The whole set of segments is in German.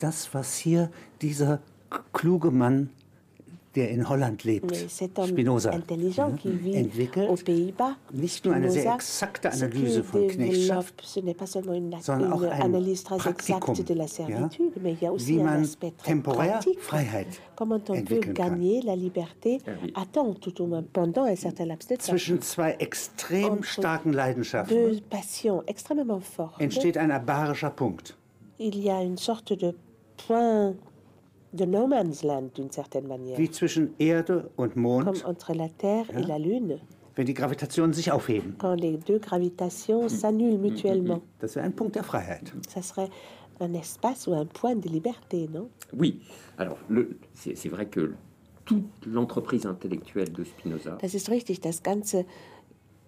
das, was hier dieser kluge Mann, der in Holland lebt, Spinoza, aux entwickelt, nicht nur eine sehr exakte Analyse von Knechtschaft, sondern auch ein Praktikum, ja, wie man temporär. Freiheit entwickeln kann. Zwischen zwei extrem starken Leidenschaften fortes. entsteht ein abarischer Punkt. Il y a une sorte de de no man's land d'une certaine manière, Wie zwischen Erde und comme Mond, entre la Terre et la Lune, wenn die Gravitationen sich aufheben. quand les deux gravitations s'annulent mutuellement. Das wäre ein Punkt der Freiheit. Ça serait un espace ou un point de liberté, non Oui, alors c'est vrai que toute l'entreprise intellectuelle de Spinoza Das ist richtig, das ganze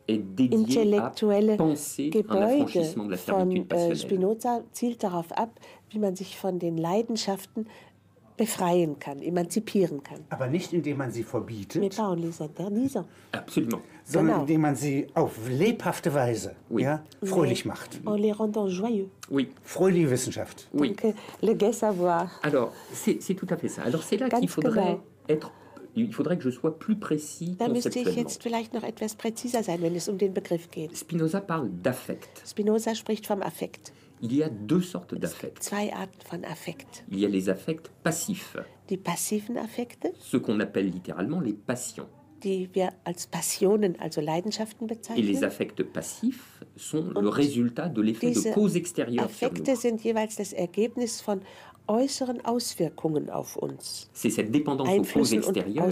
est dédiée à intellektuelle penser un Gebäude affranchissement de la von servitude passionnelle. Spinoza zielt darauf ab, wie man sich von den Leidenschaften befreien kann, emanzipieren kann. Aber nicht, indem man sie Mais verbietet, pas en les interdisant. Absolument. sondern Genau. indem man sie auf lebhafte Weise Oui. ja, fröhlich mais macht. En les rendant joyeux. Oui, Fröhliche Wissenschaft. oui. Donc, euh, le gai savoir. Alors, c'est c'est tout à fait ça. Alors, c'est là Ganz qu'il faudrait genau. être. Il faudrait que je sois plus précis Da müsste ich jetzt vielleicht noch etwas präziser sein, wenn es um den Begriff geht. Spinoza parle d'affect. Spinoza spricht vom Affekt. Il y a deux sortes d'affects. Il y a les affects passifs, Die passiven Affekte, ce qu'on appelle littéralement les passions. die wir als Passionen, also Leidenschaften Et les affects passifs sont le résultat de l'effet de cause extérieure sur nous. sind jeweils das Ergebnis von äußeren Auswirkungen auf uns. C'est cette dépendance aux causes extérieures.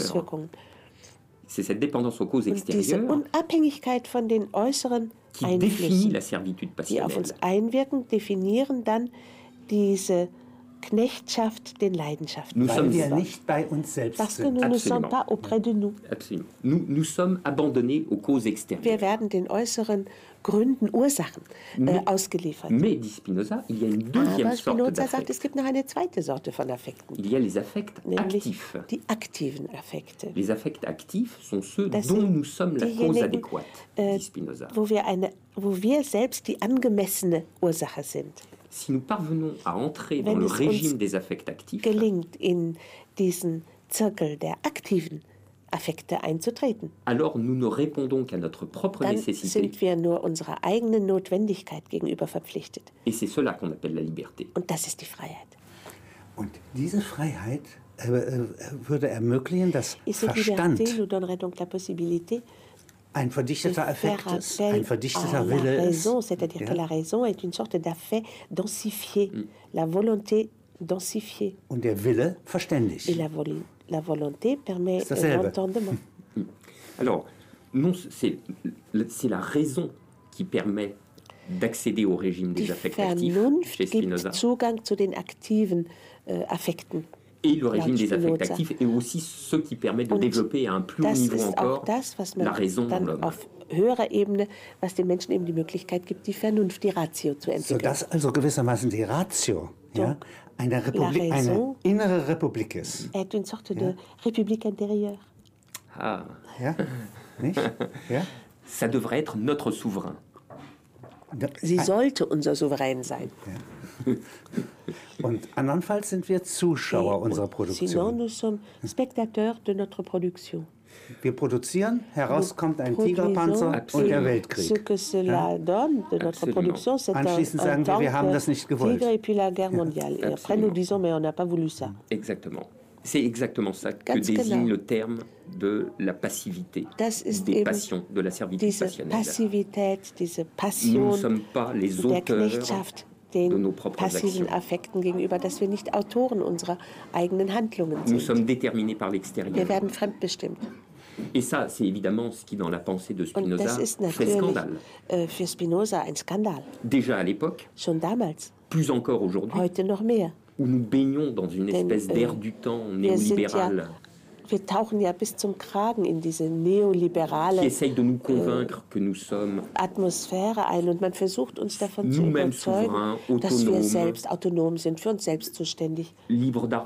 C'est cette dépendance aux causes Und extérieures Unabhängigkeit von den äußeren qui définit la servitude die auf passionnelle. uns einwirken, definieren dann diese Knechtschaft den Leidenschaften. Nous Weil wir ça. nicht bei uns selbst Parce que sind. nous ne sommes pas auprès de nous. Absolument. Nous, nous sommes abandonnés aux causes extérieures. Wir werden den äußeren Gründen, Ursachen äh, ausgeliefert. Mais, dit Spinoza, il y a une deuxième Aber sorte Spinoza sagt, es gibt noch eine zweite Sorte von Affekten, Il y a les affects nämlich actifs. die aktiven Affekte. Les affects actifs sont ceux Das dont sind nous sommes la cause adéquate, äh, dit Spinoza. wo wir, eine, wo wir selbst die angemessene Ursache sind. Si nous parvenons à entrer Wenn dans le es uns régime des affects actifs, Gelingt, in diesen Zirkel der aktiven Affekte einzutreten, alors nous ne répondons qu'à notre propre dann nécessité. sind wir nur unserer eigenen Notwendigkeit gegenüber verpflichtet. Et c'est cela qu'on appelle la liberté. Und das ist die Freiheit. Und diese Freiheit äh, äh, würde ermöglichen, dass Et Verstand liberté nous donnerait donc la possibilité ein verdichteter Affekt ein verdichteter la Wille raison, c'est-à-dire Ja? que la raison est une sorte d'affect densifié, Mm. la volonté densifiée. Und der Wille verständig. Et la, voli- la volonté permet euh, l'entendement. Alors, non, c'est la raison qui permet d'accéder au régime des affects actifs Vernunft chez Spinoza. Zugang zu den aktiven äh, Affekten. Et le régime des affects actifs est aussi ce qui permet de Und développer à un plus haut niveau encore auch das, was la man raison dans l'homme. auf höherer Ebene, was den Menschen eben die Möglichkeit gibt, die Vernunft, die Ratio zu entwickeln. Sodass also gewissermaßen die Ratio ja, eine, Republik, la eine raison- innere Republik ist. est une sorte de république intérieure. Ah, Ja? Nicht? Ja? ça devrait être notre souverain. Sie sollte unser Souverän sein. Und andernfalls sind wir Zuschauer Et- unserer und Produktion. Sinon, nous sommes spectateurs de notre production. Wir produzieren, heraus kommt ein Produisons Tigerpanzer und Absolument. der Ce Weltkrieg. que cela donne de notre Absolument. production, c'est un, Anschließend un sagen wir, tank, wir haben das nicht gewollt. Tigre et puis la guerre mondiale. Et après, nous disons, mais on n'a pas voulu ça. Exactement. C'est exactement ça que Ganz désigne genau. le terme de la passivité, Das ist des passions, de la servitude Diese passionnelle. Passivität, diese Nous ne sommes pas les auteurs den passiven actions. Affekten gegenüber, dass wir nicht Autoren unserer eigenen Handlungen Nous sommes déterminés par Wir l'extérieur. werden fremdbestimmt. Et ça, c'est évidemment ce qui, dans la pensée de Spinoza, fait scandale. äh, für Spinoza ein Skandal. Déjà à l'époque, plus encore aujourd'hui, où nous baignons dans une espèce äh, d'air du temps néolibéral wir tauchen ja bis zum Kragen in diese neoliberale sommes Atmosphäre ein und man versucht uns davon zu überzeugen, dass wir selbst autonom sind, für uns selbst zuständig,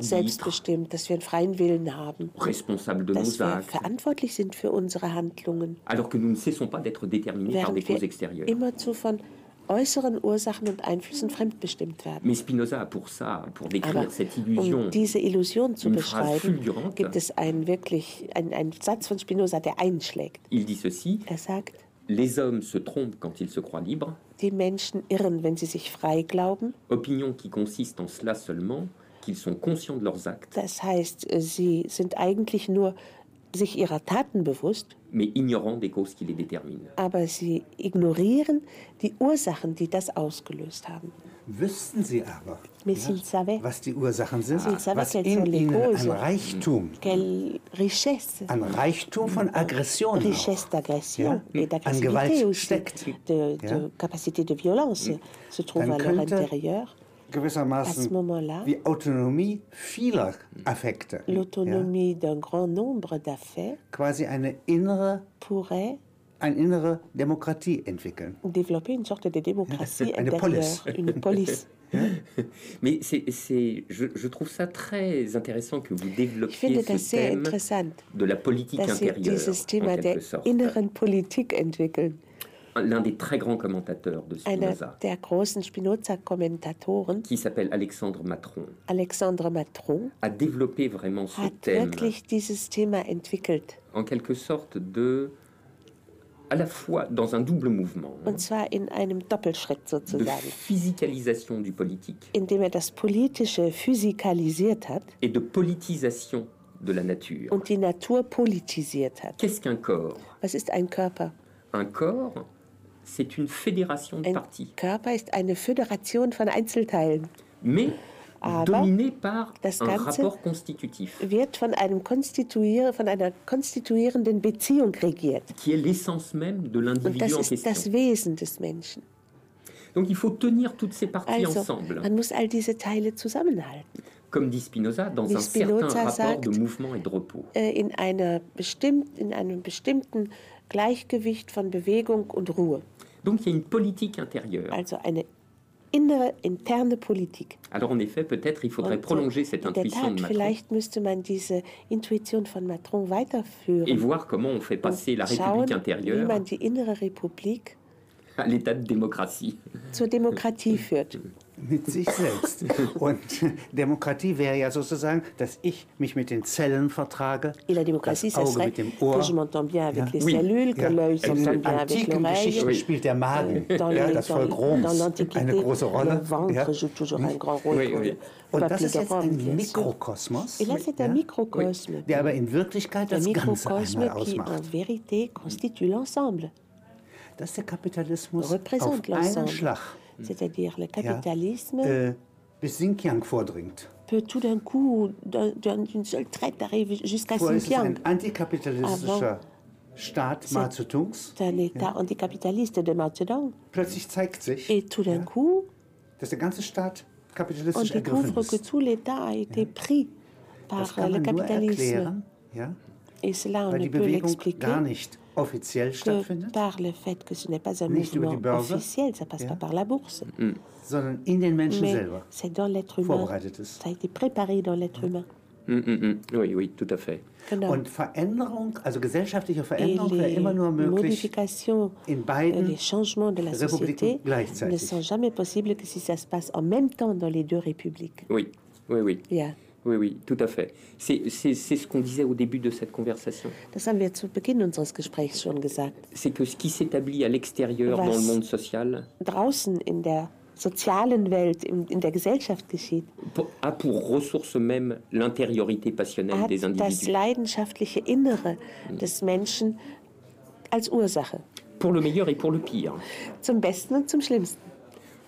selbstbestimmt, dass wir einen freien Willen haben, dass wir verantwortlich sind für unsere Handlungen, alors que nous ne cessons pas d'être déterminés par des causes extérieures. immerzu von äußeren Ursachen und Einflüssen fremdbestimmt werden. Mais Spinoza pour ça, pour décrire Aber cette illusion, um diese Illusion zu beschreiben, gibt es einen wirklich einen, einen Satz von Spinoza, der einschlägt. il dit ceci Er sagt, Les hommes se trompent quand ils se croient libres, die Menschen irren, wenn sie sich frei glauben. opinion qui consiste en cela seulement qu'ils sont conscients de leurs actes, Das heißt, sie sind eigentlich nur sich ihrer Taten bewusst, aber sie ignorieren die Ursachen, die das ausgelöst haben. Wüssten Sie aber, savaient was die Ursachen sind, savaient was in ihnen causes. an Reichtum, an Reichtum von Aggression auch, Ja. An Gewalt steckt. de, de Ja. capacité de violence se trouve Dann à leur intérieur. À ce gewissermaßen moment-là, die Autonomie vieler Affekte, ja, l'autonomie d'un grand nombre d'affaires quasi eine innere, pourrait eine innere Demokratie entwickeln. développer une sorte de démocratie intérieure, police. une police. Mais c'est, c'est- je, je trouve ça très intéressant que vous Ich développiez finde ce das sehr thème interessant, de la politique dass Sie intérieure, dieses en Thema der quelque sorte. inneren Politik entwickeln. L'un des très grands commentateurs de Spinoza, der großen Spinoza-Kommentatoren, qui s'appelle Alexandre Matron, Alexandre Matron, a développé vraiment ce hat thème wirklich dieses Thema entwickelt. en quelque sorte de à la fois dans un double mouvement Und zwar in einem Doppelschritt de sozusagen, physicalisation du politique indem er das Politische physikalisiert hat et de politisation de la nature. und die Natur politisiert hat. Qu'est-ce qu'un corps Was ist ein Körper? Un corps, c'est une fédération de Ein parties, Körper ist eine Föderation von Einzelteilen, mais Aber dominé par das un Ganze rapport constitutif, wird von, einem Konstituier von einer konstituierenden Beziehung regiert. qui est l'essence même de Und l'individu das en ist question. das Wesen des Menschen. Donc il faut tenir toutes ces parties Also, ensemble. man muss all diese Teile zusammenhalten. Comme dit Spinoza, dans Wie un certain Spinoza rapport sagt, de mouvement et de repos. Äh, In, einer bestimmt, in einem bestimmten Gleichgewicht von Bewegung und Ruhe. Donc il y a une politique intérieure. Also eine innere, interne Politik. Alors en effet, peut-être il faudrait Und, prolonger cette intuition de Macron vielleicht müsste man diese Intuition von Matron et weiterführen. voir comment on fait passer la und schauen, République wie intérieure man die innere Republik à l'état de démocratie. zur Demokratie führt. mit sich selbst. Und Demokratie wäre ja sozusagen, dass ich mich mit den Zellen vertrage, Et la démocratie, das ça Auge serait mit dem que Ohr. je m'entends bien avec Ja. les Oui. cellules, que Ja. l'œil In s'entend bien avec l'oreille. Geschichten spielt der Magen, Dans, ja, les- das Volk Roms, eine große Rolle. le ventre ja. joue toujours un grand rôle Oui, oui. Und das ist jetzt ein. Mikrokosmos, Et là, c'est un ja, microcosme. der aber in Wirklichkeit Un das Ganze einmal qui, en ausmacht. vérité, constitue l'ensemble, Dass der Kapitalismus auf einen. Schlag C'est-à-dire le ja, capitalisme äh, bis Xinjiang vordringt. peut tout d'un coup, d'un- d'un- d'une seule traite, arriver jusqu'à Xinjiang. ein antikapitalistischer Staat Mao Zedongs. Un État anticapitaliste de Mao Zedong. Plötzlich zeigt sich, Et tout d'un coup, dass der ganze Staat on kapitalistisch ergriffen découvre que ist. tout l'État a été pris Das par le capitalisme. erklären, ja, Et cela, on ne peut l'expliquer offiziell que stattfindet, par le fait que ce n'est pas un Nicht mouvement Börse. officiel, ça passe pas par la bourse, sondern in den Menschen mais selber c'est dans l'être humain. Ça a été préparé dans l'être humain. Hum, hum, hum. Oui, oui, tout à fait. Genau. Und Veränderung, also gesellschaftliche Et Veränderung wäre les immer nur möglich modifications, in euh, beiden les changements de la Républiken société ne sont jamais possibles que si ça se passe en même temps dans les deux républiques. Oui, oui, oui. Oui, oui, tout à fait. C'est c'est- c'est ce qu'on disait au début de cette conversation. das haben wir zu Beginn unseres Gesprächs schon gesagt. C'est que ce qui s'établit à l'extérieur dans le monde social Draußen in der sozialen Welt, in, in der Gesellschaft geschieht, po- a pour ressource même l'intériorité passionnelle hat des das individus. leidenschaftliche Innere des Menschen als Ursache. Pour le meilleur et pour le pire. Zum Besten und zum Schlimmsten.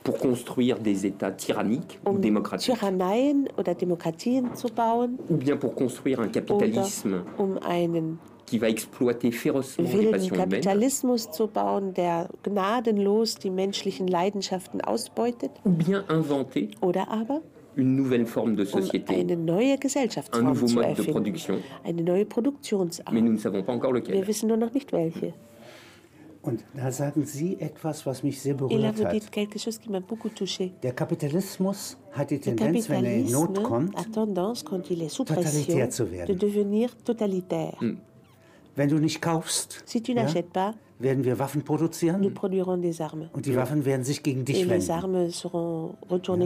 Pour construire des États tyranniques ou Um démocratiques. Tyranneien oder Demokratien zu bauen Ou bien pour construire un capitalisme um einen qui va exploiter férocement les wilden passions humaines. Kapitalismus zu bauen, der gnadenlos die menschlichen Leidenschaften ausbeutet. Ou bien inventer Oder aber une nouvelle forme de um société. eine neue Un nouveau zu mode de erfinden. production. Eine neue Produktionsart. Mais nous ne savons pas encore Wir wissen nur noch nicht welche. Und da sagen Sie etwas, was mich sehr berührt hat. Der Kapitalismus hat die Tendenz, wenn er in Not kommt, pression, zu werden. totalitaire. Wenn du nicht kaufst, Si tu ja, pas, werden wir Waffen produzieren produirons des armes. und die Waffen werden sich gegen dich wenden.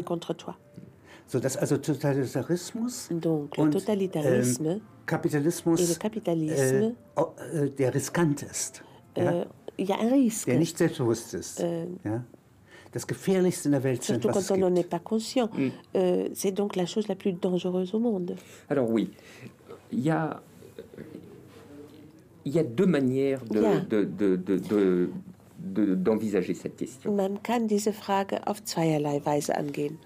contre toi. Sodass also Totalitarismus Donc, und ähm, Kapitalismus äh, äh, der riskant ist, ja, euh, il y a un risque. der nicht selbstbewusst ist. ja. Das Gefährlichste in der Welt Surtout es quand on n'en est pas conscient. Euh, c'est donc la chose la plus dangereuse au monde. Alors oui, il y a, il y a deux manières de- Ja. de- de- de- de- de- d'envisager cette question. Man kann diese Frage auf zweierlei Weise angehen.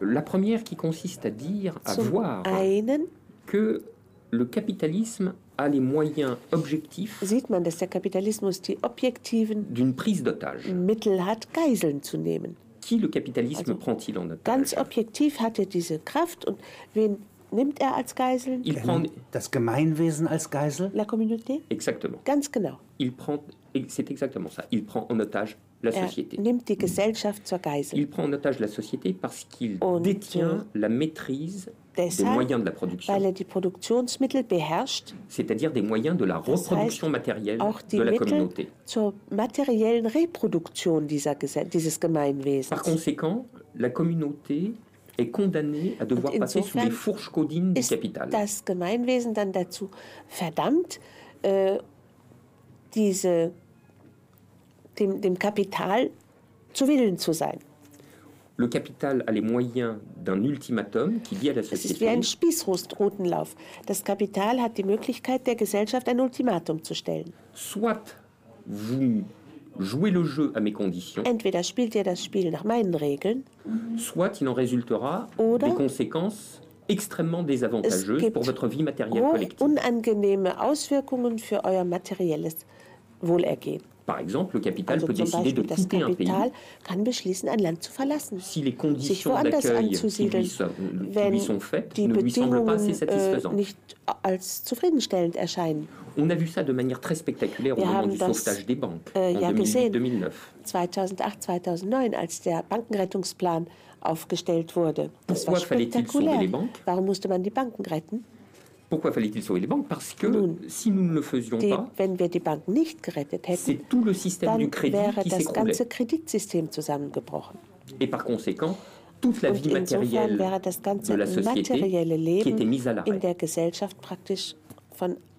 La première qui consiste à dire, à Zum voir einen que le capitalisme a les moyens objectifs sieht man, dass der Kapitalismus die objektiven d'une prise d'otage. Mittel hat, Geiseln zu nehmen. Qui le capitalisme Also, prend-il en Ganz otage objektiv hat er diese Kraft und wen nimmt er als Geiseln? Il prend Das Gemeinwesen als Geisel? La Communauté? exactement. Ganz genau. Il prend, c'est exactement ça. Il prend en otage la Er société. nimmt die Gesellschaft zur Geisel. Il prend en otage la société parce qu'il détient la maîtrise des moyens de la production, er c'est-à-dire des moyens de la reproduction matérielle de la communauté. Par conséquent, la communauté est condamnée à devoir passer sous les fourches codines du capital. das Gemeinwesen dann dazu verdammt, äh, diese, dem, dem Kapital zu Willen zu sein. Le capital a les moyens d'un ultimatum qui dit à la Es ist wie société ein Spießrutenlauf. Das Kapital hat die Möglichkeit, der Gesellschaft ein Ultimatum zu stellen. soit vous jouez le jeu à mes conditions, Entweder spielt ihr das Spiel nach meinen Regeln, soit il en résultera Oder des conséquences extrêmement désavantageuses pour votre vie matérielle collective. unangenehme Auswirkungen für euer materielles Wohlergehen. Par exemple, le capital Also peut décider de Beispiel das quitter un pays Kapital kann beschließen, ein Land zu verlassen. si les sich conditions woanders d'accueil qui, anzusiedeln, lui sont- wenn lui sont faites die ne lui semblent pas assez Bedingungen äh, satisfaisantes. nicht als zufriedenstellend erscheinen. On a vu ça de manière très spectaculaire au Wir moment haben du sauvetage des banques äh, en ja gesehen. 2008-2009. 2008, 2009, als der Bankenrettungsplan aufgestellt wurde. Das war Pourquoi fallait-il sauver spektakulär. les banques Warum musste man die Banken retten? Pourquoi fallait-il sauver les banques? Parce que Nun, si nous ne le faisions Die, pas, wenn wir die Banken nicht gerettet hätten, c'est tout le système du crédit qui s'écroulait. Et par conséquent, toute la Und vie matérielle de la société qui était mise à l'arrêt.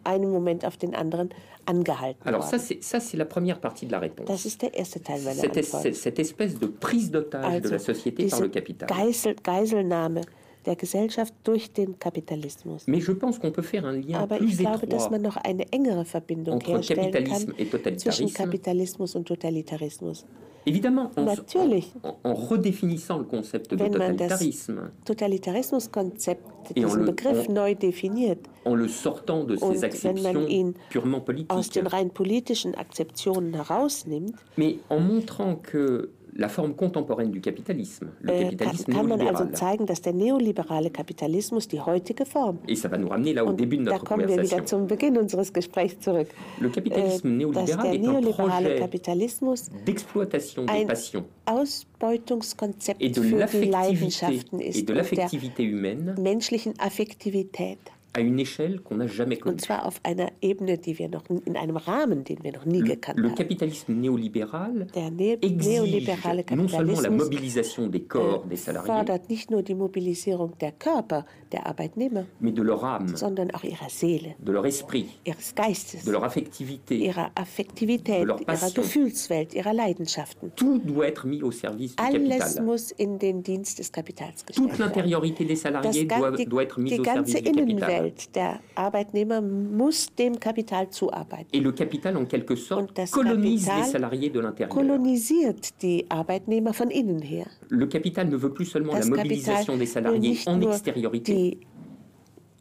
einem Moment auf den anderen angehalten Alors ça, worden. c'est ça, c'est la première partie de la réponse. Das ist der erste Teil meiner Cette, Antwort. es- cette espèce de prise d'otage de la société par le capital. Geisel, Geiselnahme der Gesellschaft durch den Kapitalismus. Aber ich glaube, dass man noch eine engere Verbindung herstellen kann zwischen totalitarisme. Kapitalismus und Totalitarismus. Évidemment, en, Natürlich. en- en redéfinissant le concept de Wenn man das totalitarisme, Totalitarismuskonzept, diesen le- Begriff on- neu definiert, en le sortant de man acceptions ihn purement aus politiques, den rein politischen Akzeptionen herausnimmt, mais en montrant que la forme contemporaine du capitalisme, le äh, kann, capitalisme kann man also zeigen, dass der neoliberale Kapitalismus die heutige Form et ça va nous ramener là au Und début de da notre kommen wir wieder zum Beginn unseres Gesprächs zurück. le capitalisme Äh, dass néolibéral der est un neoliberale projet Kapitalismus d'exploitation des ein passions Ausbeutungskonzept et de für die Leidenschaften et ist de l'affectivité humaine menschlichen Affektivität. À une échelle qu'on n'a jamais connue. Und zwar auf einer Ebene, die wir noch in einem Rahmen, den wir noch nie Le, gekannt le haben. capitalisme néolibéral Der ne neoliberale non seulement la Kapitalismus mobilisation des corps des äh, salariés, fordert nicht nur die Mobilisierung der Körper der Arbeitnehmer, mais de leur âme, sondern auch ihrer Seele, de leur esprit, ihres Geistes, de leur affectivité. ihrer Affektivität, de leur ihrer passion. Gefühlswelt, ihrer Leidenschaften. Tout doit être mis au service du Alles capital. muss in den Dienst des Kapitals Toute gestellt werden. l'intériorité des salariés doit, doit être mise au service du capital. Innenwelt der Arbeitnehmer muss dem Kapital zuarbeiten. Et le capital, en quelque sorte, Und das colonise Kapital les salariés de l'intérieur. Kolonisiert die Arbeitnehmer von innen her. Le capital ne veut plus seulement Das la Kapital mobilisation des will salariés nicht en nur extériorité, die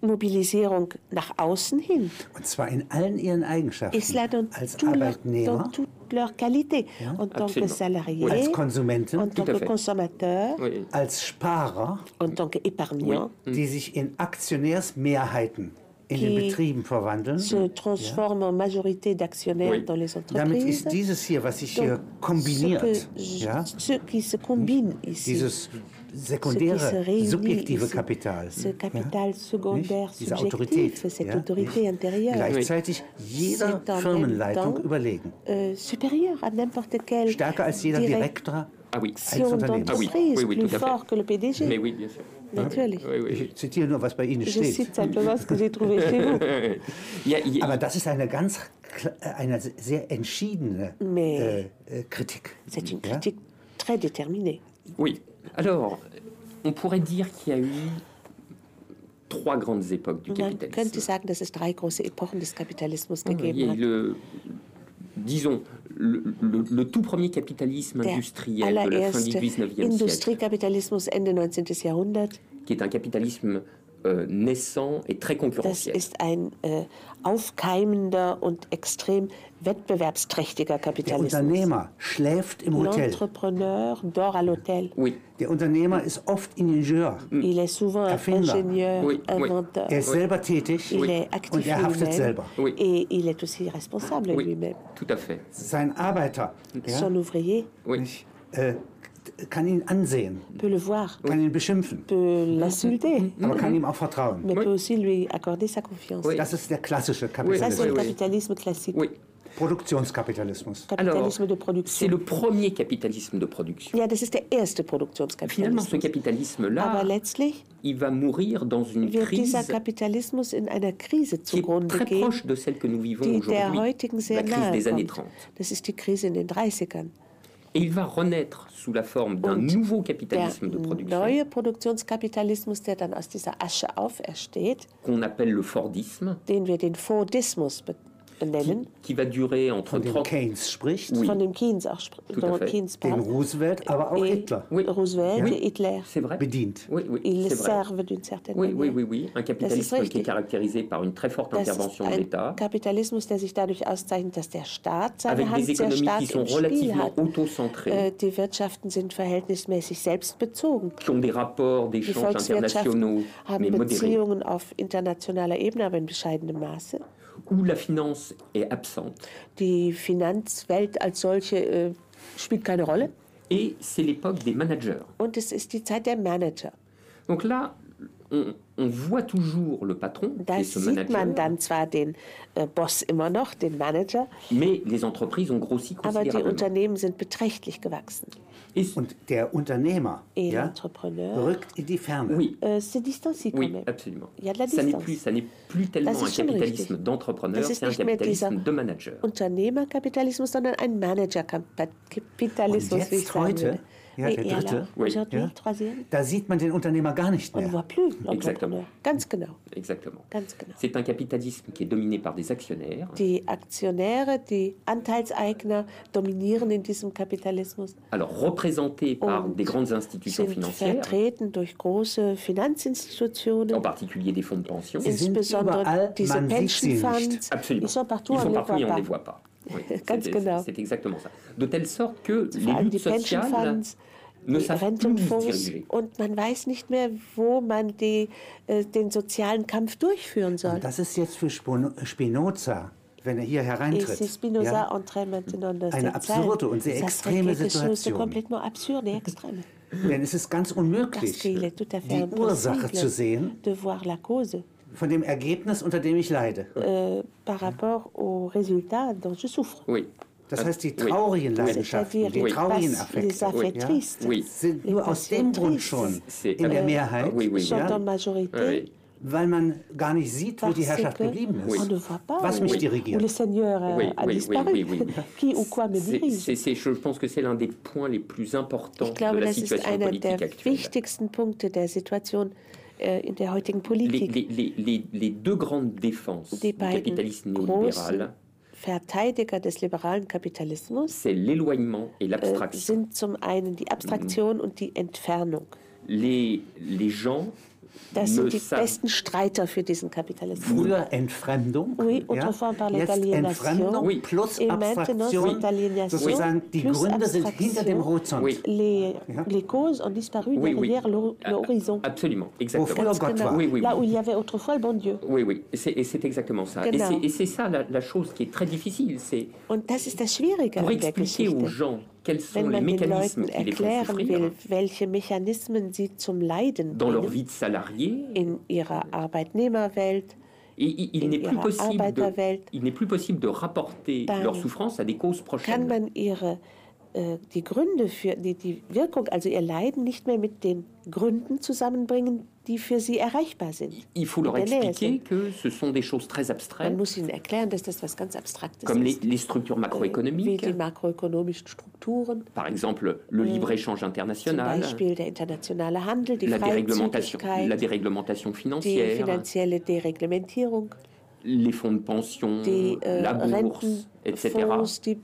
Mobilisierung nach außen hin. Und zwar in allen ihren Eigenschaften. Als Arbeitnehmer, leur qualité. en tant que salarié, als Konsumenten, en tant que consommateur, Oui. als Sparer, en tant qu'épargnant, die sich in Aktionärsmehrheiten in den Qui Betrieben verwandeln. se transforme en majorité d'actionnaires Oui. dans les Damit entreprises. ist dieses hier, was sich hier kombiniert, ce, que, ja, ce qui se combine ici, dieses sekundäre, subjektive. Kapital. Ce capital Nicht? secondaire, Diese Autorität. cette ja, autorité intérieure, Gleichzeitig jeder Firmenleitung temps- überlegen. euh, à n'importe quelle Stärker als jeder Direktor. Ah oui. direction Unternehmen. Ah oui, d'entreprise, oui, oui, plus tout à fait. fort que le PDG. Mais oui, bien sûr. Natürlich. Ich zitiere nur, was bei Ihnen steht. trouvé chez vous. Aber das ist eine ganz, kla- eine sehr entschiedene äh, äh, Kritik. C'est une Ja? critique très déterminée. Oui. Alors, on pourrait dire qu'il y a eu trois grandes époques du Man könnte capitalisme. sagen, dass es drei große Epochen des Kapitalismus gegeben hat. le, disons, le, le- le tout premier capitalisme Der industriel de la fin du allererste 19e siècle, Industriekapitalismus Ende 19. Jahrhundert, qui est un capitalisme naissant et très das concurrentiel. ist ein äh, aufkeimender und extrem wettbewerbsträchtiger Der Kapitalismus. Unternehmer schläft im Hotel. L'entrepreneur dort à l'hôtel. Oui, Der Unternehmer ist oft Ingenieur. Il est souvent Erfinder. ingénieur, Oui, inventeur. Er ist selber tätig Il est und actif er haftet lui-même selber. Oui. et il est aussi responsable oui, lui-même. tout à fait. Sein Arbeiter ja, Son ouvrier Oui. nicht, äh, kann ihn ansehen, peut le voir, kann ihn beschimpfen, peut l'insulter, aber kann ihm auch vertrauen. mais peut aussi lui accorder sa confiance. Oui. Das ist der klassische Kapitalismus. c'est le oui. capitalisme classique. Oui. Produktionskapitalismus. Alors, Kapitalisme de c'est Produktion. le premier capitalisme de production. Ja, das ist der erste Finalement, ce Produktionskapitalismus. capitalisme-là, Aber letztlich il va mourir dans une wird crise dieser Kapitalismus in einer Krise zugrunde très gehen, proche de celle que nous vivons die der heutigen la sehr crise nahe des années kommt. 30. Das ist die Krise in den 30ern. Et il va renaître sous la forme d'un nouveau capitalisme de production. neue Produktionskapitalismus, der dann aus dieser Asche aufersteht, qu'on appelle le Fordisme, den wir den Fordismus be- benennen, qui va durer entre Von dem 30 Keynes spricht, Oui. von dem Keynes auch spr- Tout à dont fait. Keynes den Roosevelt, aber auch et Hitler Oui. Roosevelt Oui. et Hitler. C'est vrai bedient. Oui, oui, Ils servent d'une certaine Oui, oui, manière. oui, oui. Un capitalisme qui est caractérisé par une très forte Das intervention de ein l'État, Kapitalismus, der sich dadurch auszeichnet, dass der Staat seine avec Hand des sehr économies stark qui sont im Spiel relativement hat. auto-centrées, Äh, Die Wirtschaften sind verhältnismäßig selbstbezogen. qui ont des rapports Die d'échanges internationaux, Volkswirtschaften haben mais modérés, Beziehungen auf internationaler Ebene, aber in bescheidenem Maße. Où la finance est absente. Die Finanzwelt als solche äh, spielt keine Rolle. Et c'est l'époque des managers. Und es ist die Zeit der Manager. Donc là, on, on voit toujours le patron, Da est ce sieht man manager, dann zwar den äh, Boss immer noch, den Manager, mais les entreprises ont grossi aber die. Unternehmen sind beträchtlich gewachsen. Et- Und der Unternehmer Et ja, l'entrepreneur rückt in die Ferne. oui, äh, se distancie quand oui, même. absolument. Il y a de la Ça n'est distance. plus, ça n'est plus tellement Das un capitalisme d'entrepreneur, c'est un capitalisme de manager. Unternehmerkapitalismus, sondern ein Managerkapitalismus, Und ich jetzt heute, würde. Ja, der et dritte, Da sieht man den Unternehmer gar nicht on ne mehr. voit plus Exactement. l'entrepreneur. Ganz genau, Exactement. ganz genau. C'est un capitalisme qui est dominé par des actionnaires, Die Aktionäre, die Anteilseigner dominieren in diesem Kapitalismus, alors représentés par Und des grandes institutions sind financières, vertreten durch große en Finanzinstitutionen, particulier des fonds de pension. Insbesondere diese man sieht sie Pension nicht. Funds. Absolument. Ils sont partout, Ils on sont ne les partout on ne les voit pas. Oui, Ganz genau. C'est exactement ça. De telle sorte que les luttes Pension sociales Funds, ne se Rentenfonds diriger. und man weiß nicht mehr, wo man die, äh, den sozialen Kampf durchführen soll. Das ist jetzt für Spino- Spinoza, wenn er hier hereintritt. ja, entrait maintenant dans Eine absurde und sehr extreme Situation. complètement absurde et extrême. Denn es ist ganz Parce unmöglich, die Ursache zu sehen von dem Ergebnis, unter dem ich leide. euh, par rapport au résultat dont je souffre. Oui. Das heißt, die traurigen Leidenschaften, die traurigen Affekte ja, sind nur aus dem Grund schon in der Mehrheit, ja, weil man gar nicht sieht, wo die Herrschaft geblieben ist. ne Was mich dirigiert. Ich glaube, das ist einer der wichtigsten Punkte der Situation in der heutigen Politik. les- les- les- les deux grandes défenses Die beiden großen Verteidiger des liberalen Kapitalismus l'abstraction. sind zum einen die Abstraktion und die Entfernung. Les, les gens Das sind die besten Streiter für diesen Kapitalismus. Früher Entfremdung, Oui, ja, autrefois on parlait. Entfremdung Oui. plus Et maintenant, Abstraktion. Sozusagen, die plus Gründe sind hinter dem Horizont. Oui. Les, Ja. les causes ont disparu Oui, oui. derrière l'hor- Ah, l'horizon. Absolument, Wo exactement. früher Gott war. Oui, oui, Là oui. où il y avait autrefois le bon Dieu. Oui, oui, et c'est exactement ça. Et Genau. c'est- Et c'est ça la, la chose qui est très difficile, c'est Und das ist das Schwierige pour expliquer aux gens quels sont les mécanismes qui les font souffrir dans leur vie de salarié. in ihrer Arbeitnehmerwelt, Et il, n'est plus possible de, il n'est plus possible de rapporter leur souffrance à des causes prochaines. Man äh, die Gründe für die, die Wirkung, also ihr Leiden, nicht mehr mit den Gründen zusammenbringen, die für sie erreichbar sind. Il faut leur expliquer que ce sont des choses très Man abstraites, muss ihnen erklären, dass das was ganz Abstraktes comme ist. les structures Wie macroéconomiques, die makroökonomischen Strukturen, par exemple le libre-échange zum international, Beispiel der internationale Handel, die la déréglementation, Freizügigkeit, la déréglementation die financière, finanzielle Dereglementierung, les fonds de pension, die äh, la bourse, etc. Die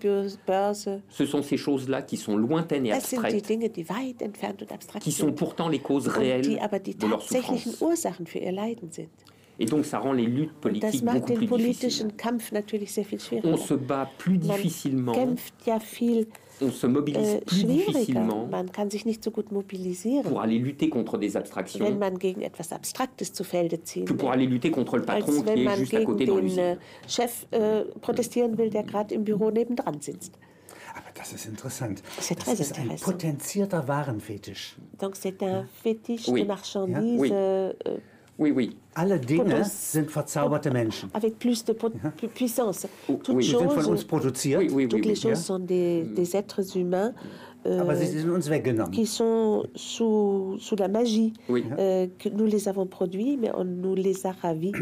Börse. Ce sont ces choses-là qui sont lointaines et die abstraites, Dinge, die weit entfernt und abstrakt qui sont pourtant les causes réelles die aber die de leur souffrance. Ursachen für ihr Leiden sind. Et donc ça rend les luttes Und das macht beaucoup den plus difficiles. politischen Kampf natürlich sehr viel On schwieriger. se bat plus Man difficilement, kämpft ja viel on se mobilise äh, plus schwieriger. difficilement Man kann sich nicht so gut mobilisieren, pour aller lutter contre des wenn abstractions man gegen etwas Abstraktes zu Felde ziehen que pour aller lutter contre le patron qui wenn est man juste à gegen côté dans den l'usine. äh, Chef äh, protestieren will, der gerade im Büro nebendran sitzt. Aber das ist interessant. C'est Das très ist ein potenzierter Warenfetisch. Donc c'est un fétiche Oui. de marchandises Oui. euh, Oui, oui. Alle Dinge Potos- sind verzauberte Menschen. avec plus de pu- pu- puissance. Toutes oui. Sie sind von uns choses, produziert, Oui, oui, oui. toutes les choses sont des, des êtres humains aber sie sind uns weggenommen. qui sont sous, sous la magie. Oui. Euh, que nous les avons produits, mais on nous les a ravis.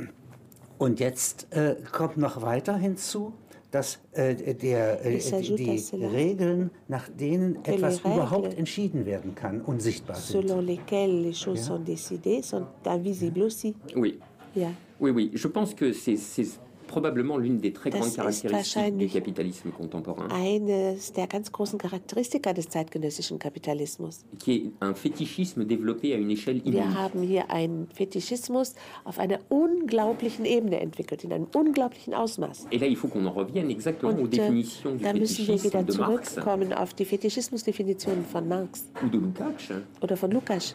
Und jetzt äh, kommt noch weiter hinzu, dass äh, der, äh, die, Regeln, nach denen etwas überhaupt entschieden werden kann, unsichtbar sind. selon lesquels les choses sont décidées, sont invisibles aussi. Oui, Ja. oui, oui. Je pense que c'est probablement l'une des très grandes ist caractéristiques du capitalisme contemporain, Eines der ganz großen Charakteristika des zeitgenössischen Kapitalismus. qui est un fétichisme développé à une échelle Wir inouïe. haben hier einen Fetischismus auf einer unglaublichen Ebene entwickelt, in einem unglaublichen Ausmaß. Et là, il faut qu'on en revienne exactement aux Und äh, définitions du da müssen wir wieder de Marx zurückkommen auf die Fetischismusdefinitionen von Marx ou de Lukács. oder von Lukács.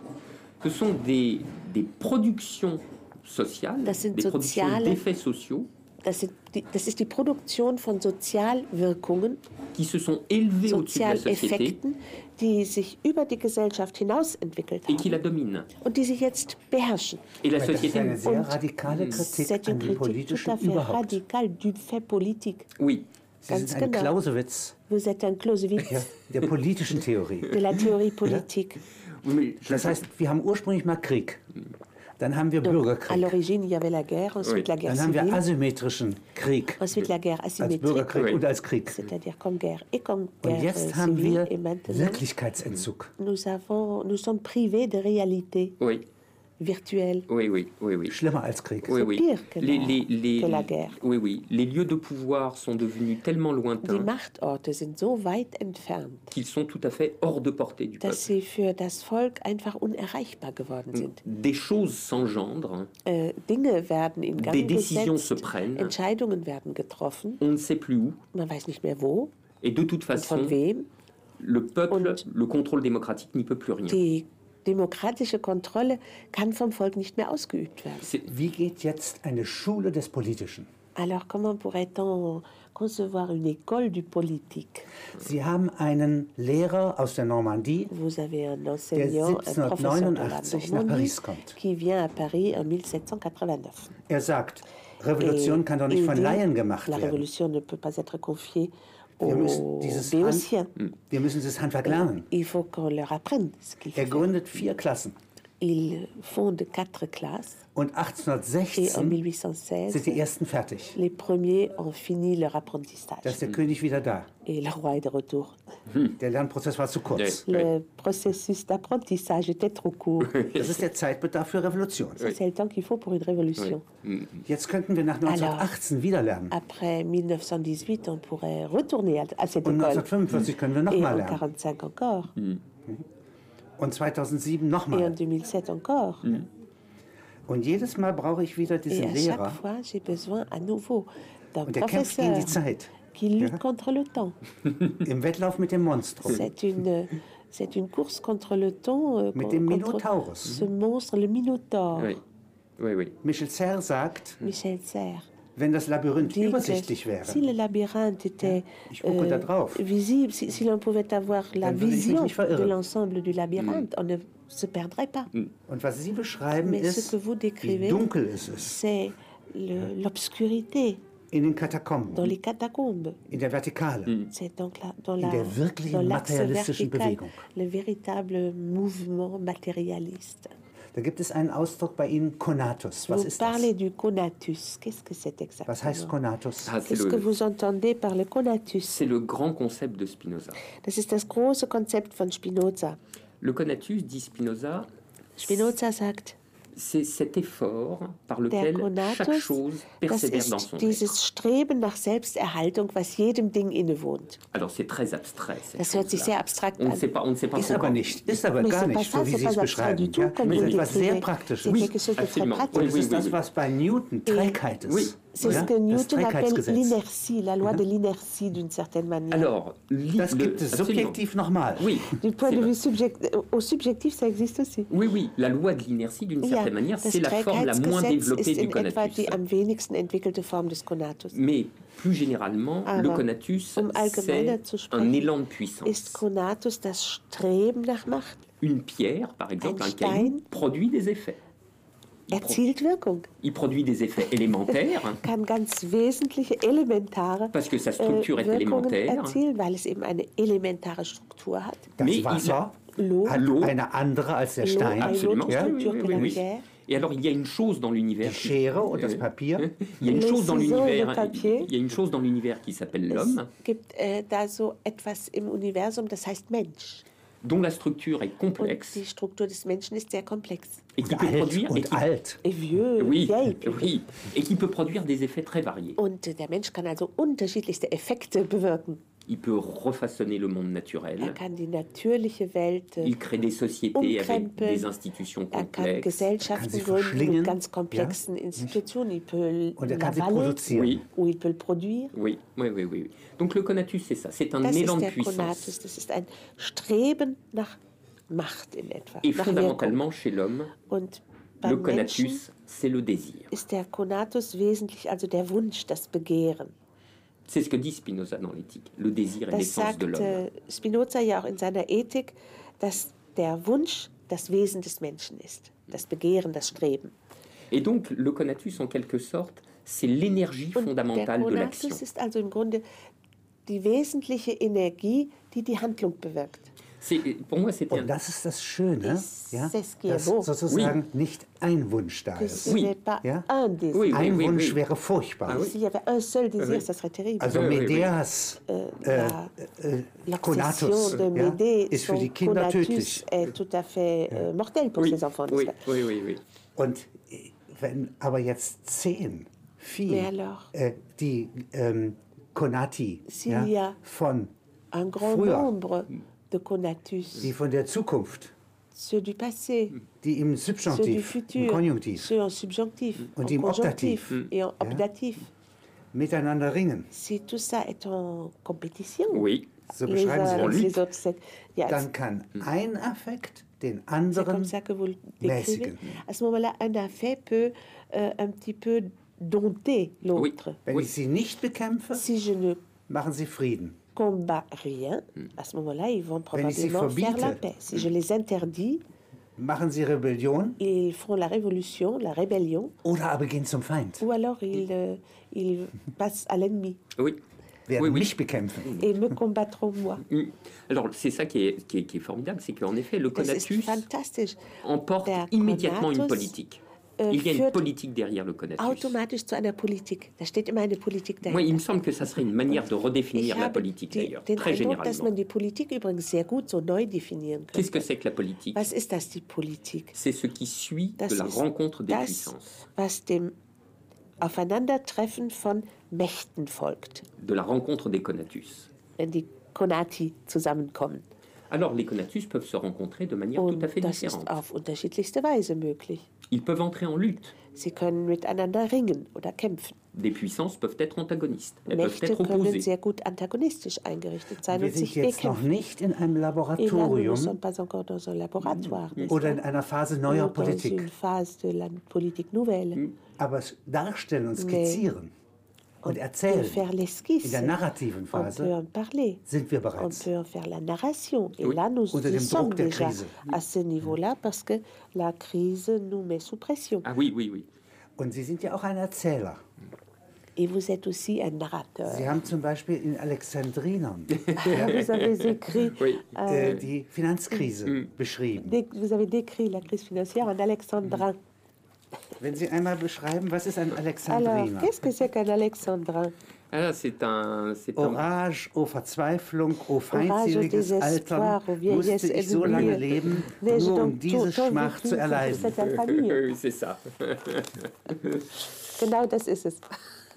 Ce sont des, des productions sociales, Das sind des productions d'effets sociaux Das, sind die, das ist die Produktion von Sozialwirkungen, qui se sont élevées au-dessus de la société Sozialeffekten, die sich über die Gesellschaft hinaus entwickelt et qui la haben dominent. und die sie jetzt beherrschen. Et la Das ist société, eine sehr Und radikale Kritik C'est an une dem critique tout politischen fait überhaupt. radicale du fait politique. oui, Sie ganz sind ein genau. Clausewitz Vous êtes un Clausewitz ja, der politischen Theorie. de la théorie politique. Oui, mais je- Das heißt, wir haben ursprünglich mal Krieg. Dann haben wir Donc, à Bürgerkrieg. l'origine, il y avait la guerre, ensuite Oui. la guerre Dann haben wir asymmetrischen Krieg. ensuite la guerre Als Bürgerkrieg Oui. und als Krieg. c'est-à-dire comme guerre et comme Und jetzt euh, haben civile. wir Wirklichkeitsentzug. nous, avons, nous sommes privés de réalité oui, virtuelle. oui, oui, oui, oui. Schlimmer als Krieg. Oui, C'est oui. pire que la- que la guerre. Oui, oui. Les lieux de pouvoir sont devenus tellement Die lointains Machtorte sind so weit entfernt, qu'ils sont tout à fait hors de portée du dass peuple. sie für das Volk einfach unerreichbar geworden sind. Des choses s'engendrent, Äh, Dinge werden in Gang des décisions se gesetzt, prennent, Entscheidungen werden getroffen, on ne sait plus où, man weiß nicht mehr wo et de toute façon, von wem. le peuple, Und- le contrôle démocratique n'y peut plus rien. Die demokratische Kontrolle kann vom Volk nicht mehr ausgeübt werden. Wie geht jetzt eine Schule des Politischen? Alors comment pourrait-on concevoir une école du politique Sie haben einen Lehrer aus der Normandie, Vous avez un enseignant, un professeur de la 1789 nach Paris kommt. qui vient à Paris en 1789. Er sagt, Revolution Et kann doch nicht von Laien gemacht La werden. révolution ne peut pas être confiée Wir müssen aux dieses. Hand, wir müssen dieses Handwerk lernen. Er gründet vier Klassen. Il fonde quatre classes Und et en 1816 sind 1816, die ersten fertig. les premiers ont fini leur apprentissage. Da ist der König wieder da. Et le roi est de retour. Der Lernprozess war zu kurz. Le processus d'apprentissage était trop court. Das ist der Zeitbedarf für Revolution. C'est le temps qu'il faut pour une révolution. Jetzt könnten wir nach 1918 wieder lernen. Après 1918, on pourrait retourner à, cette Und école. 1945 können wir Et nochmal en lernen. 1945 encore. Und 2007 Et en nochmal. 2007 encore. Und jedes Mal brauche ich wieder Et diesen à Lehrer. fois, j'ai besoin à nouveau Und der kämpft gegen die Zeit. qui lutte Ja. contre le temps. Im Wettlauf mit dem Monstrum. C'est une, c'est une course contre le temps. euh, Mit dem Minotaurus. Ce monstre, le Minotaure. Oui, oui, oui. Michel Serres sagt, Michel Serres Wenn das Labyrinth übersichtlich wäre, si le labyrinthe était visible, si, si l'on pouvait avoir la vision de l'ensemble du labyrinthe, on ne se perdrait pas. Und was Sie beschreiben Mais ce que vous décrivez, c'est l'obscurité. In den dans les catacombes. in der Vertikale. C'est donc là, dans la der wirklichen dans l'axe materialistischen vertical, Bewegung. le véritable mouvement matérialiste. Da gibt es einen Ausdruck bei Ihnen, Konatus. Was vous ist das? du conatus. Qu'est-ce que c'est exactement Was heißt Konatus? Ah, c'est Qu'est-ce que le, vous entendez par le conatus c'est le grand concept de Spinoza. Das ist das große Konzept von Spinoza. Le conatus, dit Spinoza, Spinoza sagt, c'est cet effort par lequel chaque chose das persévère dans ist son être. dieses Streben nach Selbsterhaltung, was jedem Ding innewohnt. Alors c'est très abstrait. Das hört sich sehr abstrakt On ne an. sait pas, on ne sait pas Ist aber nicht, ist aber gar nicht so, wie Sie es abstrait du beschreiben. tout, Ja? comme Das ist etwas sehr. Praktisches. C'est Oui, absolument. Das oui, ist das, was bei Newton Trägheit ist. C'est ce que Newton appelle l'inertie, la loi de l'inertie d'une certaine manière. Alors, le- subjektiv nochmal. Oui, du point de vue subject- au subjectif, ça existe aussi. oui, oui, la loi de l'inertie, d'une certaine manière, c'est la forme la moins développée ist du in etwa conatus. die am wenigsten entwickelte Form des Conatus. Mais plus généralement, le Aber conatus, um c'est un élan de Ist puissance. Conatus das Streben nach Macht? Une pierre, par exemple, Ein un caillou, Stein. produit des effets. Erzielt Wirkung, il produit des effets élémentaires, kann ganz wesentliche, elementare parce que sa äh, structure est Wirkungen élémentaire. erzielen, weil es eben eine elementare Struktur hat. Das Mais Wasser L'eau, hat eine andere als der Stein. Absolument. Ja? Et alors, il y a une chose dans l'univers. Die Schere und das Papier. Il y a une chose dans l'univers. papier. Il y a une chose dans l'univers qui s'appelle Es l'homme, gibt äh, da so etwas im Universum, das heißt Mensch. Dont la structure est complexe die Struktur des Menschen ist sehr komplex. et qui Und peut alt. produire et Und qui, alt. Et vieux, oui, vieille. oui, et qui peut produire des effets très variés. Und der Mensch kann also unterschiedlichste Effekte bewirken. Il peut refaçonner le monde Er naturel. kann die natürliche Welt äh, Il crée des sociétés avec des institutions Er kann complexes. Gesellschaften sie gründen verschlingen, mit ganz komplexen Institutionen. Il peut Und er kann sie l'avaler produzieren. Oui, ou il peut le produire. oui, oui, oui, oui. oui. Donc le conatus, c'est ça. C'est un Das élan de puissance. Konatus. Das ist ein Streben nach Macht in etwa. Et nach Wirkung. fondamentalement, chez l'homme, le conatus, c'est le désir. ist der Konatus wesentlich also der Wunsch, das Begehren. C'est ce que dit Spinoza dans l'éthique. Le désir Das l'essence de l'homme. äh, Spinoza ja auch in seiner Ethik, dass der Wunsch das Wesen des Menschen ist. Das Begehren, das Streben. Et donc, le conatus, en quelque sorte, c'est l'énergie fondamentale de l'action. Konatus ist also im Grunde die wesentliche Energie, die die Handlung bewirkt. Und un... das ist das Schöne, ja, dass sozusagen nicht ein Wunsch da ist. Ja. Ein oui, Wunsch oui. wäre furchtbar. Ah. Also. Medeas äh, äh, ja, Médée, ist für die Kinder tödlich. est tout à fait mortel pour Oui, ces enfants. n'est-ce oui, pas oui, oui, oui. Und äh, wenn aber jetzt zehn, vier, äh, die ähm, Konati S'il ja, von, Früher. De conatus, die von der Zukunft, ceux du passé, die im ceux du Subjunktiv, im futur, Konjunktiv. Ceux en subjonctif, Und im Optativ. et en optatif. miteinander ringen, Si tout ça est en compétition, Oui, so les beschreiben Sie das, avec les autres, c'est il y a- dann kann ein Affekt den anderen mäßigen. À ce moment-là, un affaire peut euh, un petit peu dompter l'autre. Wenn Oui. ich sie nicht bekämpfe, Si je ne machen sie Frieden. Combat rien, à ce moment-là, ils vont probablement faire la paix. Si je les interdis, Machen sie Rebellion ils feront la révolution, la rébellion, oder aber gehen zum Feind. ou alors ils, euh, ils passent à l'ennemi oui. Oui, oui. et me combattront moi. Mm. Alors, c'est ça qui est, qui est, qui est formidable, c'est qu'en effet, le conatus emporte immédiatement une politique. Äh, Il y a une politique derrière le conatus. Automatisch zu einer Politik. Da steht immer eine Politik Moi, dahinter. il me semble que ça serait une manière de redéfinir la politique, d'ailleurs, très Eindruck, dass généralement. man die Politik übrigens sehr gut so neu definieren Qu'est-ce que c'est que la politique? Was ist das, die Politik? C'est ce qui suit Das de la rencontre des das, puissances, was dem Aufeinandertreffen von Mächten folgt, de la rencontre des conatus. wenn die Konati zusammenkommen. Alors, les conatus peuvent se rencontrer de manière Und tout à fait das différente. ist auf unterschiedlichste Weise möglich. Ils peuvent entrer en lutte. Sie können miteinander ringen oder kämpfen. Des puissances peuvent être antagonistes. Elles peuvent Mächte être können opposées. sehr gut antagonistisch eingerichtet sein Wir und sind sich jetzt noch nicht in einem ne Laboratorium sommes pas encore dans un laboratoire, n'est-ce oder in einer Phase Ou neuer dans Politik. une phase de la politique nouvelle. Aber darstellen und Mais skizzieren und peut erzählen, faire in l'esquisse. der narrativen On peut Phase, en parler. sind wir On bereits. peut en faire la narration. Et là, nous unter dem Druck der Krise. à ce niveau-là parce que la crise nous met sous pression. Ah oui, oui, oui. Und Sie sind ja auch ein Erzähler. Et vous êtes aussi un narrateur. Sie haben zum Beispiel in Vous avez écrit, Oui. äh, die Finanzkrise beschrieben. dé- vous avez décrit la crise financière en alexandrin. Wenn Sie einmal beschreiben, was ist ein Alors, Alexandriner? qu'est-ce que c'est qu'un alexandrin Ah, c'est un, c'est un, Orage, oh Verzweiflung, oh feindseliges Altern, musste ich so lange leben, nur um diese Schmach zu erleiden. c'est ça. Genau das ist es.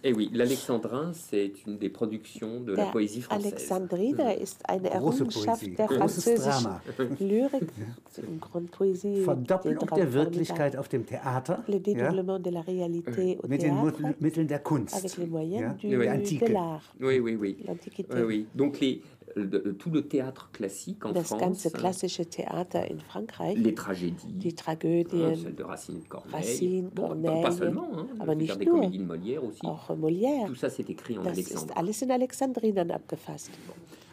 Et oui, l'Alexandrin, c'est une des productions de la Der poésie française. Alexandriner ist eine Errungenschaft Poesie, der französischen Drama. Lyrik, une grande poésie. Verdopplung des der Wirklichkeit auf dem Theater Le ja, dédoublement de la réalité au mit den théâtre Mut- Mitteln der Kunst, avec les moyens ja, du, der de l'art, Oui, oui, oui. l'Antiquité. Oui, oui. Donc les, le- tout le théâtre classique en Das France, ganze klassische Theater in Frankreich, les tragédies, die hein, Tragödien, celle de Racine Corneille, Racine, Bon, Corneille, pas seulement, hein, aber nicht des nur. comédies de Molière aussi. auch Molière, Tout ça, c'est écrit en das alexandrin. ist alles in Alexandrinern abgefasst.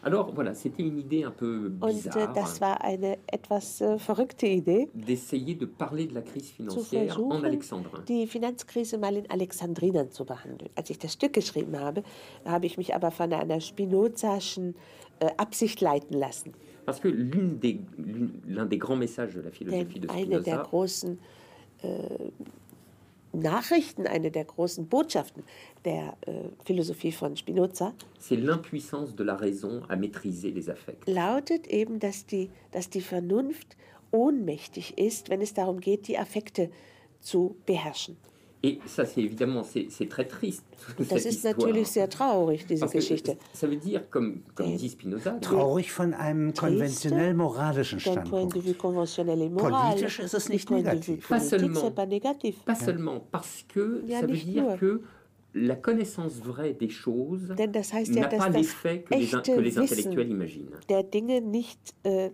Alors voilà, c'était une idée un peu Und äh, bizarre das war eine etwas äh, verrückte Idee, d'essayer de parler de la crise financière en alexandrin. die Finanzkrise mal in Alexandrinern zu behandeln. Als ich das Stück geschrieben habe, habe ich mich aber von einer spinozaschen äh, Absicht leiten lassen. Parce que l'une des- l'un des grands messages de la philosophie de Denn eine der Spinoza, großen äh, Nachrichten, eine der großen Botschaften der äh, Philosophie von Spinoza c'est l'impuissance de la raison à maîtriser les affects. lautet eben, dass die, dass die Vernunft ohnmächtig ist, wenn es darum geht, die Affekte zu beherrschen. Et ça, c'est évidemment, c'est très triste. toute Das cette ist histoire. natürlich sehr traurig, diese Parce que Geschichte. ça veut dire, comme, dit Spinoza, Traurig von einem konventionell moralischen D'un point de Standpunkt. vue conventionnel et moral, Politisch ist es nicht negativ. Pas seulement. c'est pas négatif. pas seulement parce que Ja, ça veut nicht dire nur. que la connaissance vraie des choses Denn das heißt ja, n'a pas l'effet que que les intellectuels imaginent. der Dinge nicht äh,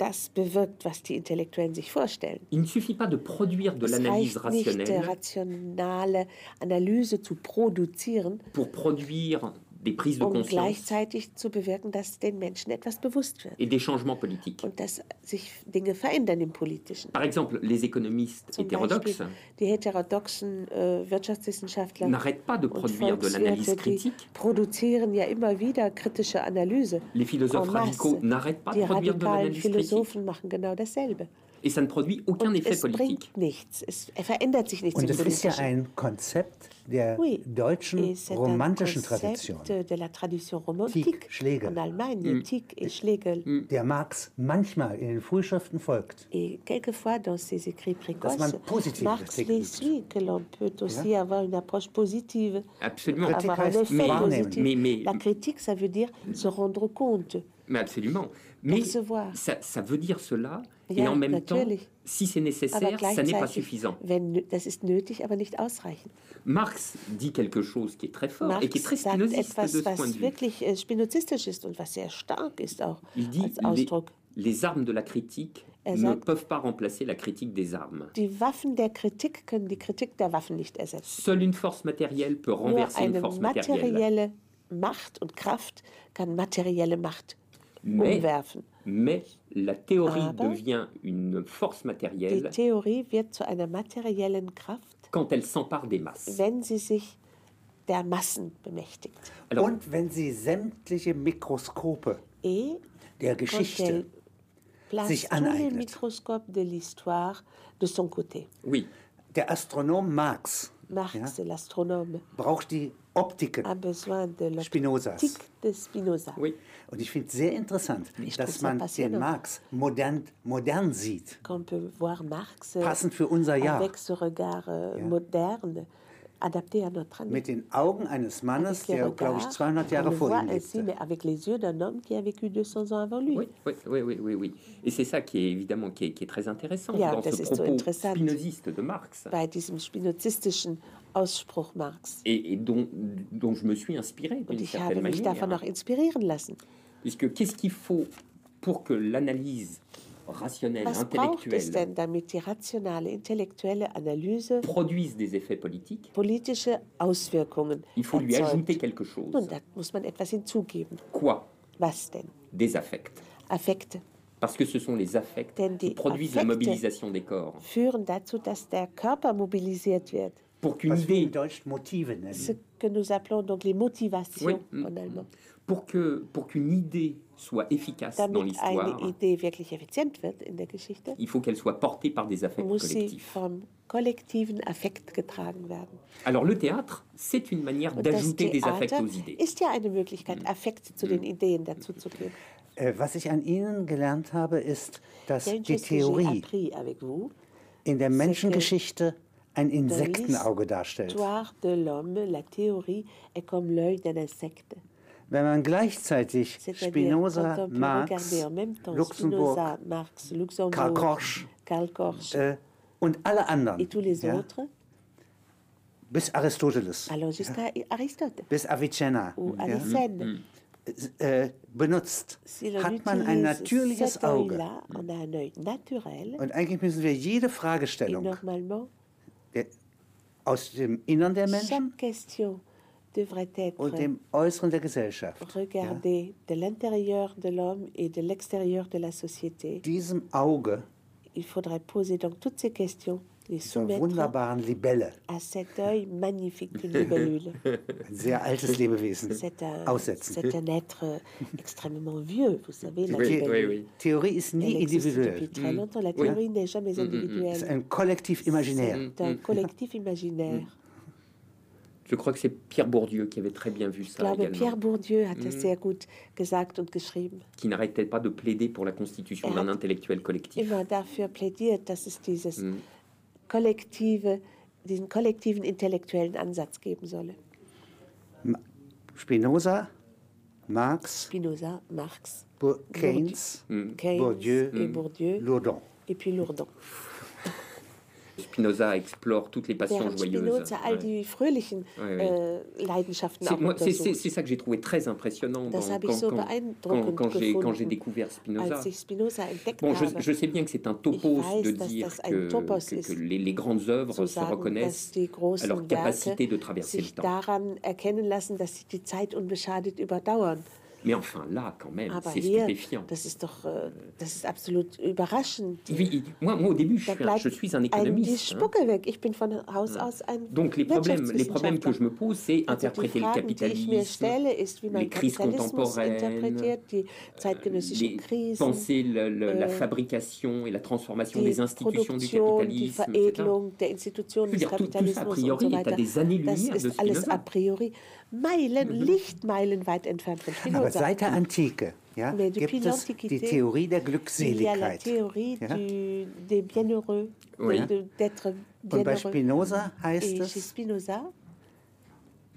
das bewirkt, was die Intellektuellen sich vorstellen. Il ne suffit pas de produire de l'analyse nicht, rationnelle rationale Analyse zu produzieren, pour produire des prises de um conscience gleichzeitig zu bewirken, dass den Menschen etwas bewusst wird et des changements politiques. und dass sich Dinge verändern im Politischen. Par exemple, les économistes Zum hétérodoxes Beispiel die heterodoxen äh, Wirtschaftswissenschaftler n'arrêtent pas de produire de l'analyse die critique. produzieren ja immer wieder kritische Analyse. Les philosophes radicaux n'arrêtent pas Die de produire de radikalen l'analyse critique. Philosophen machen genau dasselbe. Et ça ne produit aucun Und effet es politique. bringt nichts. Es verändert sich nichts Und das ist ja ein Konzept der Oui. deutschen Et c'est un romantischen concept Tradition, de la tradition romantique Schlegel. en Allemagne, Tieck et Schlegel. der Marx manchmal in den Frühschriften folgt. Et quelquefois, dans ses écrits précoces, man positive Marx les suit, que l'on peut aussi avoir une approche positive, Absolument. Avoir un effet wahrnehmen. positif. Mais- mais- La critique, ça veut dire se rendre compte. Mais absolument. Mais Percevoir. ça, ça veut dire cela. Et Ja, en même temps, natürlich. si c'est nécessaire, ça n'est pas suffisant. wenn, das ist nötig, aber nicht ausreichend. Marx dit quelque chose qui est très fort et qui est très Marx spinoziste etwas, de ce point de vue. wirklich äh, spinozistisch ist und was sehr stark ist auch Il dit als les, Ausdruck. les armes de la critique Er ne sagt- peuvent pas remplacer la critique des armes. Die Waffen der Kritik können die Kritik der Waffen nicht ersetzen. Seule une force matérielle peut Nur renverser une eine force matérielle. materielle Macht und Kraft kann materielle Macht Mais, umwerfen. Mais la théorie Aber devient une force Die matérielle Theorie wird zu einer materiellen Kraft, quand elle s'empare des masses. wenn sie sich der Massen bemächtigt. Alors, Und wenn sie sämtliche Mikroskope Et der quand elle Geschichte sich aneignet. microscopes de l'histoire de son côté. oui, Der Astronom Marx Marx, ja, l'astronome, braucht die Optiken a besoin de Spinozas. de Spinoza. oui. Und ich finde es sehr interessant, dass man den passionnant. Marx modern, modern sieht. Qu'on peut voir Marx euh, Passend für unser Jahr. avec ce regard euh, moderne, adapté à notre année. Mit den Augen eines Mannes, Avec les der, glaube ich, regards, 200 on Jahre vor voit ihm ainsi, lebte. mais avec les yeux d'un homme qui a vécu 200 ans avant lui. Oui, oui, oui, oui, oui, oui. Et c'est ça qui est évidemment qui est, qui est très intéressant Ja, dans ce propos spinoziste de Marx Bei diesem spinozistischen Ausspruch Marx. et, et dont, dont je me suis inspiré Und ich habe mich manière. davon auch inspirieren lassen. Puisque qu'est-ce qu'il faut pour que l'analyse rationnelle, Was braucht es intellectuelle denn, damit die rationale, intellektuelle Analyse produise des effets politiques, politische Auswirkungen il faut lui ajouter quelque chose. Nun, da muss man etwas hinzugeben. Quoi? Was denn? Des affects. Affekte Parce que ce sont les affects Denn qui produisent la mobilisation des corps. führen dazu, dass der Körper mobilisiert wird. Pour qu'une idée. Ce que nous appelons donc les motivations Oui, mm, en allemand. pour que pour qu'une idée soit efficace dans Damit l'histoire, der Geschichte, il faut qu'elle soit portée par des affects muss sie collectifs. vom kollektiven Affekt getragen werden. Alors le théâtre, c'est une manière d'ajouter des affects aux idées. ist ja eine Möglichkeit, Affekte zu den Ideen dazuzugeben. Äh, was ich an Ihnen gelernt habe, ist, dass die Theorie in der Menschengeschichte ein Insektenauge darstellt. Wenn man gleichzeitig Spinoza, Marx, Luxemburg Karl Korsch, äh, und alle anderen, et tous les ja, autres, bis Aristoteles, Aristote bis Avicenna, ja, Avicenne. äh, benutzt, hat man ein natürliches Auge. Und eigentlich müssen wir jede Fragestellung aus dem Innern der Menschen chaque question devrait être und dem Äußeren der Gesellschaft ja, regardée de l'intérieur de l'homme et de l'extérieur de la société. diesem Auge Il faudrait poser donc toutes ces questions, les soumettre à cet œil magnifique d'une libellule. ein sehr altes Lebewesen, C'est un, aussetzen. c'est un être euh, extrêmement vieux, vous savez, la Oui, libellule. oui, oui. Theorie ist nie Elle existe individuell. depuis très longtemps. La Oui. théorie n'est jamais Es ist individuelle. imaginaire. C'est un collectif imaginaire. Je crois que c'est Pierre Bourdieu qui avait très bien vu ça glaube, également, Pierre Bourdieu hat das sehr gut gesagt und geschrieben. qui n'arrêtait pas de plaider pour la constitution Er d'un intellectuel collectif. Immer dafür plädiert, dass es dieses Mhm. Kollektive, diesen kollektiven intellektuellen Ansatz geben solle. Spinoza, Marx, Spinoza, Marx, Bour- Keynes, Keynes Bourdieu, et Bourdieu, Lourdon. et puis Lourdon. Spinoza explore toutes les passions Während joyeuses. Spinoza all die fröhlichen Leidenschaften C'est ça que j'ai trouvé très impressionnant dans- quand, so quand- beeindruckend quand- quand j'ai découvert Spinoza. Bon, je, sais bien que c'est un topos weiß, de dire que, les, les grandes œuvres se reconnaissent à leur capacité de traverser le temps. daran erkennen lassen, dass sie die Zeit unbeschadet überdauern. Mais enfin, là, quand même, Aber c'est hier, stupéfiant. das ist doch, das ist absolut überraschend. Il- moi, moi, au début, je suis, un, je suis un économiste. hein. Ich bin von Haus aus ein Donc les problèmes, les problèmes que je me pose, c'est interpréter le capitalisme, les crises contemporaines, zeitgenössischen les- penser le- le- la äh, fabrication et la transformation des institutions du capitalisme, etc. Je veux des dire, tout- tout ça, a priori, est à des années-lumière de a priori Meilen, Lichtmeilen weit entfernt von Aber Spinoza. seit der Antike ja, gibt es die Theorie der Glückseligkeit. théorie Ja? du, des bienheureux, Oui. de- d'être Und bei bienheureux. Spinoza heißt Et chez es, Spinoza,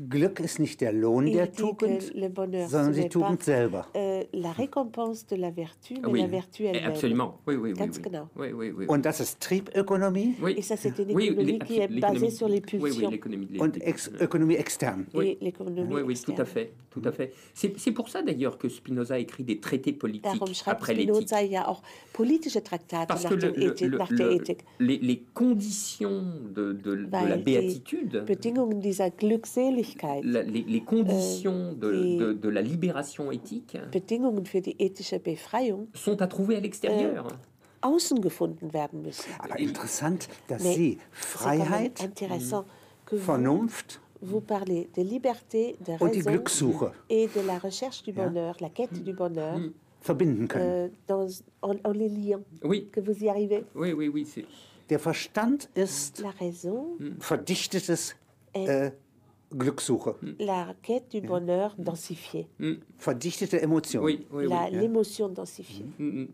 Glück ist nicht der Lohn il der Tugend, le bonheur, ce sondern die Tugend selber. euh, la récompense de la vertu, mais Oui, la vertu elle-même. absolument. Oui, oui, oui. Ganz oui. genau. Oui, oui, oui. Und das ist Triebökonomie Oui. Et ça, c'est une Oui, économie les- qui est basée sur les Oui, oui, pulsions. l'économie de und des- Ex Ökonomie extern. Oui. L'économie Oui, oui, tout à externe. fait, tout à fait. C'est pour ça d'ailleurs que Spinoza écrit des traités politiques Darum schreibt après l'éthique. Spinoza ja auch politische Traktate Parce nach, que le- dem le- Ethik, le- nach le- der Ethik. les, les conditions de, de- de Weil la béatitude, Bedingungen dieser Glückseligkeit, la- les, les conditions de, die- de- de la libération éthique Bedingungen für die ethische Befreiung sont à trouver à l'extérieur. außen gefunden werden müssen. Aber interessant, dass Mais Sie Freiheit, intéressant que vous, Vernunft vous parlez de liberté, de und die raison Glückssuche et de la recherche du bonheur, la quête du bonheur, verbinden können. euh, dans, en, en les liant, Oui, que vous y arrivez. oui, oui, oui. Der Verstand ist La raison, verdichtetes äh, Glückssuche, la quête du bonheur densifiée, verdichtete Emotion. Oui, oui, oui. la- l'émotion densifiée. Mm, mm,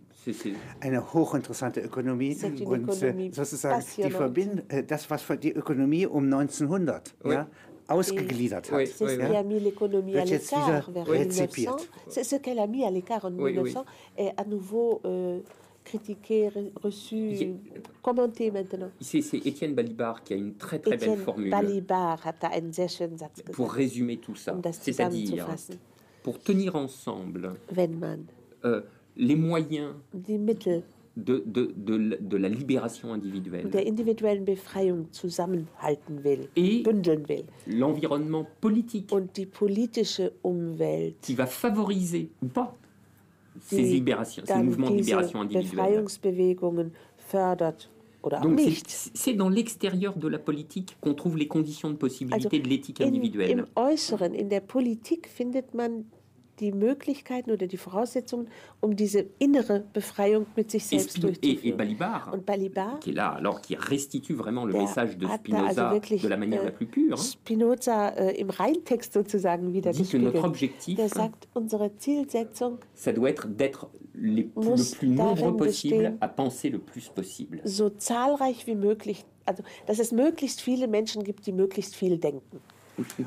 Eine hochinteressante Ökonomie C'est une und Ökonomie äh, sozusagen die passionnante. Verbind äh, das, was für die Ökonomie um 1900 Oui. ja, ausgegliedert hat. C'est ce qui a mis l'économie à l'écart vers rezipiert. 1900. C'est ce qu'elle a mis à l'écart en Oui, oui. 1900 est à nouveau euh, critiqué, reçu, commenté maintenant. C'est Étienne Balibar qui a une très très belle formule. Pour résumer tout ça, c'est-à-dire pour tenir ensemble euh, les moyens de, de, de, de, la libération individuelle. Et l'environnement politique. Qui va favoriser ou pas ces, libérations, ces mouvements de libération individuelle. Fördert oder Donc c'est- dans l'extérieur de la politique qu'on trouve les conditions de possibilité Also de l'éthique in, individuelle. Im Äußeren, in der Politik findet man die Möglichkeiten oder die Voraussetzungen, um diese innere Befreiung mit sich Et, selbst et- et durchzuführen. Balibar, Und Balibar, qui est là, alors qui restitue vraiment le Der message de also Spinoza wirklich, de la manière äh, la plus pure, Spinoza äh, im Reintext sozusagen wieder dit que notre gespiegelt. objectif, Der sagt, unsere Zielsetzung, ça doit être d'être le muss plus nombreux possible bestehen, à penser le plus possible. so zahlreich wie möglich, also dass es möglichst viele Menschen gibt, die möglichst viel denken.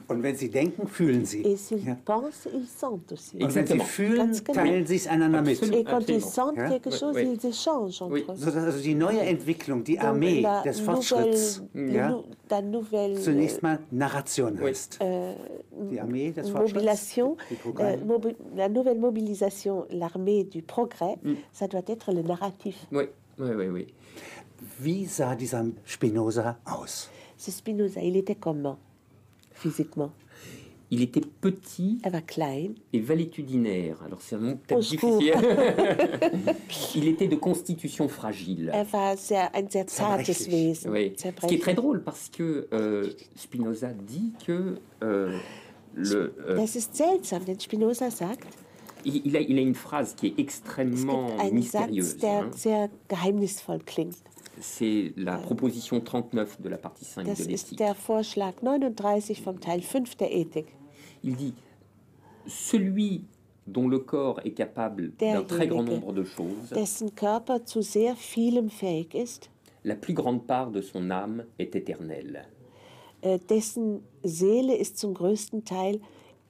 Und wenn Sie denken, fühlen Sie. Et s'ils Ja. pensent, ils sentent aussi. Und wenn Sie fühlen, genau. teilen Sie es einander mit. Et quand ils sentent Ja? quelque chose, Oui, oui. ils échangent entre Oui. eux. So, dass also die neue Entwicklung, die Donc, Armee la des nouvelle, Fortschritts, ja, nou- la nouvelle zunächst mal Narration Oui. heißt. die Armee des Fortschritts, mobilisation, die euh, Programme. mobi- la nouvelle mobilisation, l'armée du progrès, Mm. ça doit être le narratif. Oui, oui, oui, oui. Wie sah dieser Spinoza aus? C'est Spinoza, il était comment physiquement Il était petit Er war klein, et valétudinaire. Alors c'est un mot peut-être difficile. il était de constitution fragile. er war sehr, ein sehr zartes Zerbrechlich. Wesen. Oui. Ce qui est très drôle parce que euh, Spinoza dit que euh, le, euh, Das ist seltsam, denn Spinoza sagt, il, il a, il a une phrase qui est extrêmement mystérieuse. Satz, der hein. sehr geheimnisvoll klingt. C'est la proposition 39 de la partie 5 Das de l'éthique. der Vorschlag 39 vom Teil 5 der Ethik. Il dit celui dont le corps est capable d'un très grand nombre de choses, Dessen Körper zu sehr vielem fähig ist, la plus grande part de son âme est éternelle. äh, dessen Seele ist zum größten Teil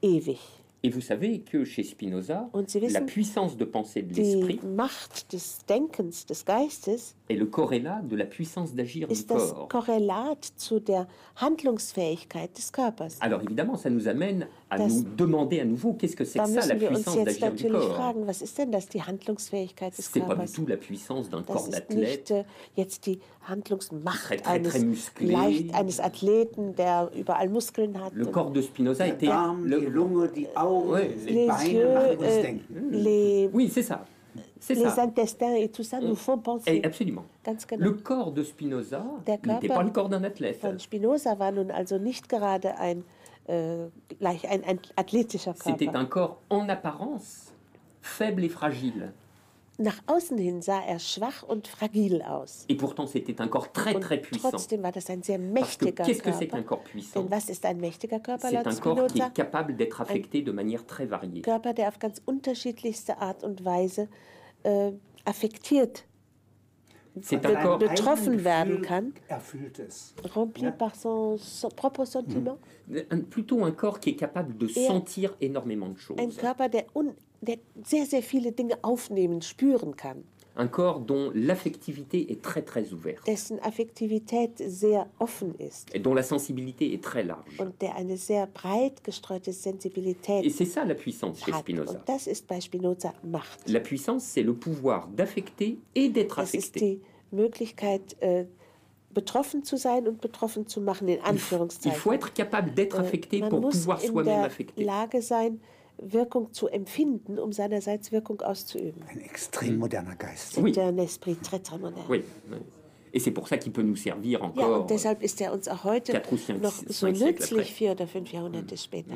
ewig. Et vous savez que chez Spinoza, Sie la wissen, puissance de pensée de l'esprit des Geistes, est le corrélat de la puissance d'agir du corps. Korrelat zu der Handlungsfähigkeit des Körpers? Alors évidemment, ça nous amène à Das- nous demander à nouveau qu'est-ce que c'est que ça, la puissance jetzt d'agir du natürlich corps? fragen, was ist denn das, die Handlungsfähigkeit des C'est pas du Körpers? tout la puissance d'un corps d'athlète äh, jetzt die Handlungsmacht Très, très, eines, très musclé. leicht, eines Athleten, der überall Muskeln hat. Le corps de Spinoza était Darm, die le, Lunge, die Augen, Ouais, les Beine yeux, denken. les, Oui, c'est ça. Les ça. intestins et tout ça nous font Eh, penser. absolument. Ganz genau. Le corps de Spinoza n'était pas le corps d'un athlète. Von Spinoza war nun also nicht gerade ein, äh, gleich ein, ein athletischer C'était Körper. un corps en apparence faible et fragile. Nach außen hin sah er schwach und fragil aus. Et pourtant, c'était un corps très très puissant. trotzdem war das ein sehr mächtiger qu'est-ce que c'est qu'un corps puissant? Denn was ist ein mächtiger Körper C'est un corps qui est capable d'être affecté de manière très variée. Körper, der auf ganz unterschiedlichste Art und Weise äh, affektiert, be un corps, betroffen werden kann, rempli Ja. par son, son propre sentiment. un- plutôt un corps qui est capable de Et- sentir énormément de choses. Ein Körper, der, un, der sehr, sehr viele Dinge aufnehmen, spüren kann. Un corps dont l'affectivité est très très ouverte dessen Affektivität sehr offen ist et dont la sensibilité est très large. und der eine sehr breit gestreute Et Sensibilität c'est ça la puissance chez. Spinoza. Und das ist bei Spinoza Macht. La puissance, c'est le pouvoir d'affecter et d'être Das ist affecté. die Möglichkeit, äh, betroffen zu sein und betroffen zu machen, in Il faut Anführungszeichen. être capable d'être affecté Äh, Man pour pouvoir soi-même affecter. Lage sein, Wirkung zu empfinden, um seinerseits Wirkung auszuüben. Ein extrem moderner Geist. Oui. Un esprit très, très moderne. Oui. Et c'est pour ça qu'il peut nous servir Ja, encore. und deshalb ist er uns auch heute noch so nützlich, vier oder fünf Jahrhunderte später.